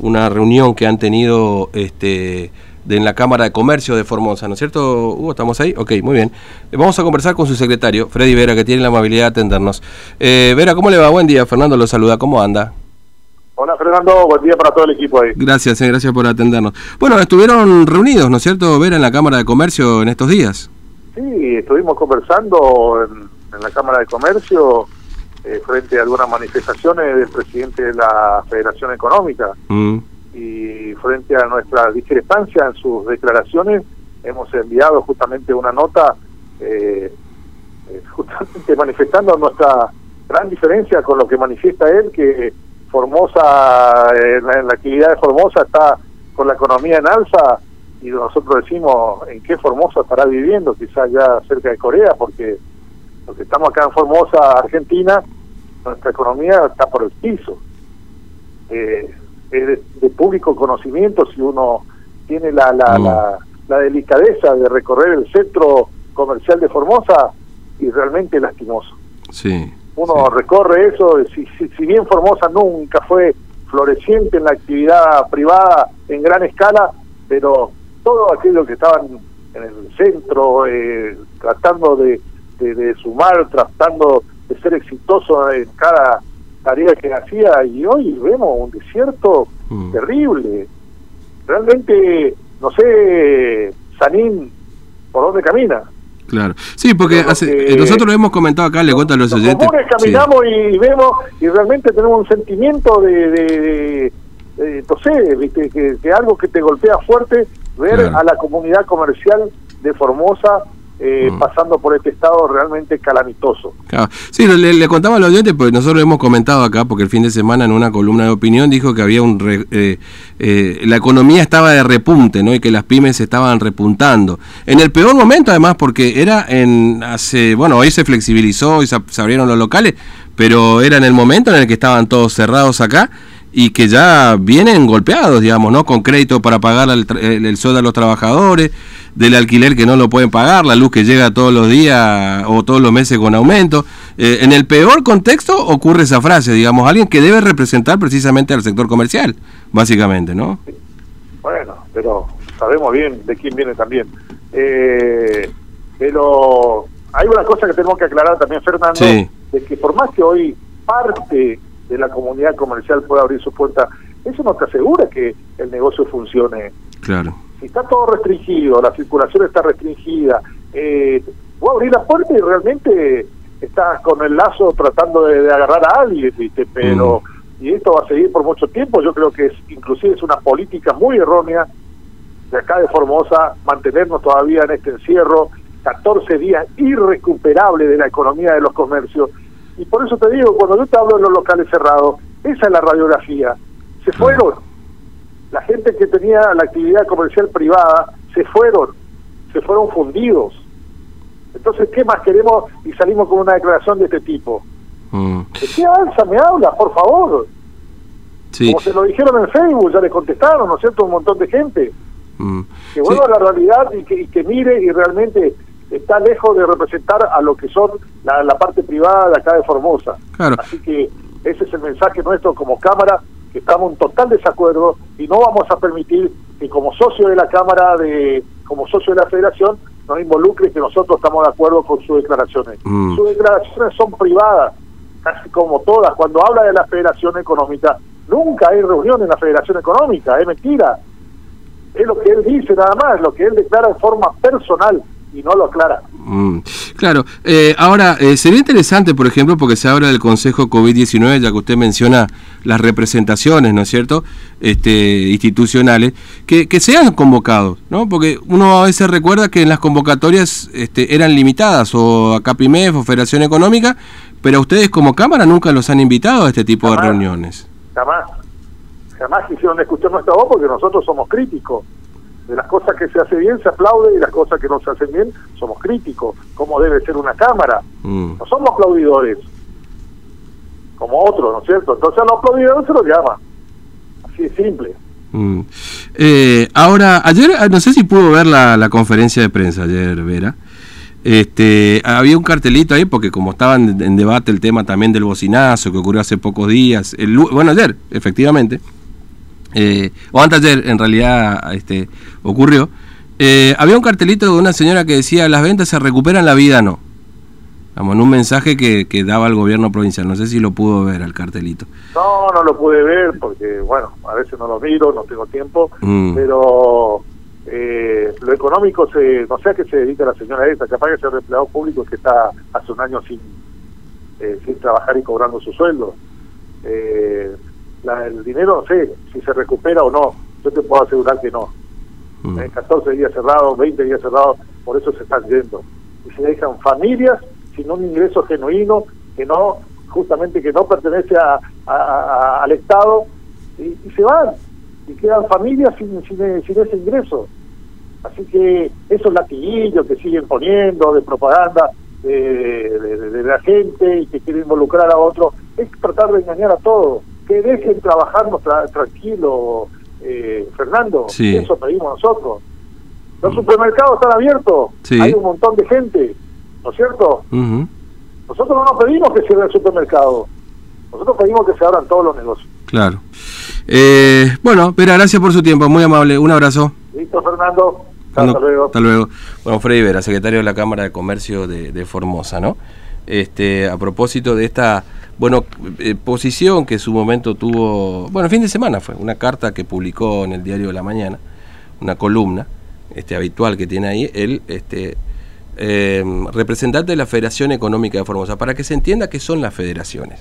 una reunión que han tenido este, de, en la Cámara de Comercio de Formosa, ¿no es cierto, Hugo? ¿Estamos ahí? Ok, muy bien. Vamos a conversar con su secretario, Freddy Vera, que tiene la amabilidad de atendernos. Eh, Vera, ¿cómo le va? Buen día. Fernando lo saluda. ¿Cómo anda? Hola Fernando, buen día para todo el equipo ahí. Gracias, eh, gracias por atendernos. Bueno, estuvieron reunidos, ¿no es cierto, Vera, en la Cámara de Comercio en estos días? Sí, estuvimos conversando en, en la Cámara de Comercio eh, frente a algunas manifestaciones del presidente de la Federación Económica. Mm, y frente a nuestra discrepancia en sus declaraciones hemos enviado justamente una nota eh, eh, justamente manifestando nuestra gran diferencia con lo que manifiesta él que Formosa en la, en la actividad de Formosa está con la economía en alza y nosotros decimos en qué Formosa estará viviendo quizás ya cerca de Corea porque los que estamos acá en Formosa Argentina nuestra economía está por el piso eh, es de, de público conocimiento si uno tiene la, la, Mm. la, la delicadeza de recorrer el centro comercial de Formosa y realmente lastimoso. sí. Uno sí. recorre eso, si, si, si bien Formosa nunca fue floreciente en la actividad privada en gran escala, pero todo aquello que estaban en el centro eh, tratando de, de, de sumar, tratando de ser exitoso en cada tarea que hacía y hoy vemos un desierto Mm. terrible. Realmente, no sé, Sanín, por dónde camina. Claro. Sí, porque hace- eh, nosotros lo hemos comentado acá, le cuento a los Los oyentes. comunes Sí. caminamos y vemos y realmente tenemos un sentimiento de, de, de- de, no sé, viste, que, que algo que te golpea fuerte, ver Claro. a la comunidad comercial de Formosa eh, Mm. pasando por este estado realmente calamitoso. Claro. Sí, le, le contaba a los oyentes, porque nosotros lo hemos comentado acá, porque el fin de semana en una columna de opinión dijo que había un re- eh, eh, la economía estaba de repunte, ¿no? Y que las pymes estaban repuntando. En el peor momento, además, porque era en hace, bueno, hoy se flexibilizó y se, se abrieron los locales, pero era en el momento en el que estaban todos cerrados acá y que ya vienen golpeados, digamos, ¿no? Con crédito para pagar el, el, el sueldo a los trabajadores, del alquiler que no lo pueden pagar, la luz que llega todos los días o todos los meses con aumento. Eh, en el peor contexto ocurre esa frase, digamos, alguien que debe representar precisamente al sector comercial, básicamente, ¿no? Bueno, pero sabemos bien de quién viene también. Eh, pero hay una cosa que tenemos que aclarar también, Fernando, Sí. de que por más que hoy parte de la comunidad comercial pueda abrir su puerta, eso no te asegura que el negocio funcione. Claro. Si está todo restringido, la circulación está restringida, eh, vos abrís la puerta y realmente estás con el lazo tratando de, de agarrar a alguien, ¿viste? pero y esto va a seguir por mucho tiempo, yo creo que es inclusive es una política muy errónea de acá de Formosa mantenernos todavía en este encierro, 14 días irrecuperable de la economía de los comercios. Y por eso te digo, cuando yo te hablo de los locales cerrados, esa es la radiografía. Se fueron. La gente que tenía la actividad comercial privada se fueron, se fueron fundidos. Entonces, ¿qué más queremos? Y salimos con una declaración de este tipo. Mm, ¿De qué alza me habla, por favor? sí. Como se lo dijeron en Facebook, ya le contestaron, ¿no es cierto? Un montón de gente. Mm, que vuelva a la realidad y que, y que mire y realmente está lejos de representar a lo que son la, la parte privada de acá de Formosa. Claro. Así que ese es el mensaje nuestro como Cámara, que estamos en total desacuerdo y no vamos a permitir que como socio de la Cámara, de como socio de la Federación, nos involucre que nosotros estamos de acuerdo con sus declaraciones. Mm. Sus declaraciones son privadas, casi como todas. Cuando habla de la Federación Económica, nunca hay reunión en la Federación Económica, es mentira es lo que él dice nada más, lo que él declara en forma personal y no lo aclara. Mm, Claro, eh, ahora eh, sería interesante, por ejemplo, porque se habla del Consejo COVID-19, ya que usted menciona las representaciones, ¿no es cierto?, este, institucionales, que, que sean convocados, ¿no? Porque uno a veces recuerda que en las convocatorias este, eran limitadas, o a CAPIMEF o Federación Económica, pero ustedes como Cámara nunca los han invitado a este tipo Jamás. de reuniones. Jamás, jamás quisieron escuchar nuestra voz porque nosotros somos críticos. De las cosas que se hace bien se aplaude y las cosas que no se hacen bien somos críticos, como debe ser una Cámara. Mm, No somos aplaudidores, como otros, ¿no es cierto? Entonces a los aplaudidores se los llama. Así de simple. mm. Eh, ahora, ayer, ah, no sé si pudo ver la, la conferencia de prensa ayer, Vera. Este, había un cartelito ahí porque como estaba en, debate el tema también del bocinazo que ocurrió hace pocos días, el, bueno, ayer, efectivamente, eh, o antes ayer en realidad este, ocurrió, eh, había un cartelito de una señora que decía las ventas se recuperan, la vida no. Vamos, en un mensaje que, que daba el gobierno provincial. No sé si lo pudo ver al cartelito. No, no lo pude ver porque, bueno, a veces no lo miro, no tengo tiempo, mm. pero eh, lo económico, se, no sé a qué se dedica la señora esta, capaz que es el empleado público que está hace un año sin, eh, sin trabajar y cobrando su sueldo. Eh, el dinero, no sé si se recupera o no, yo te puedo asegurar que no. Mm. En 14 días cerrados, 20 días cerrados, por eso se están yendo. Y se dejan familias sin un ingreso genuino, que no, justamente que no pertenece a, al Estado, y, se van, y quedan familias sin, sin, ese ingreso. Así que esos latiguillos que siguen poniendo de propaganda de, la gente y que quieren involucrar a otros, es tratar de engañar a todos. Que dejen trabajarnos tranquilo, eh, Fernando. Eso pedimos nosotros. Los supermercados están abiertos, hay un montón de gente. ¿no es cierto? Nosotros no nos pedimos que cierre el supermercado, nosotros pedimos que se abran todos los negocios. Claro. Eh, bueno, Pera, gracias por su tiempo, muy amable, un abrazo. Listo, Fernando. Hasta luego. Hasta luego. Bueno, Freddy Vera, secretario de la Cámara de Comercio de, Formosa, ¿no? Este, a propósito de esta, bueno, eh, posición que en su momento tuvo, bueno, fin de semana fue, una carta que publicó en el diario de la mañana, una columna, este, habitual que tiene ahí, él, este, eh, representante de la Federación Económica de Formosa, para que se entienda qué son las federaciones.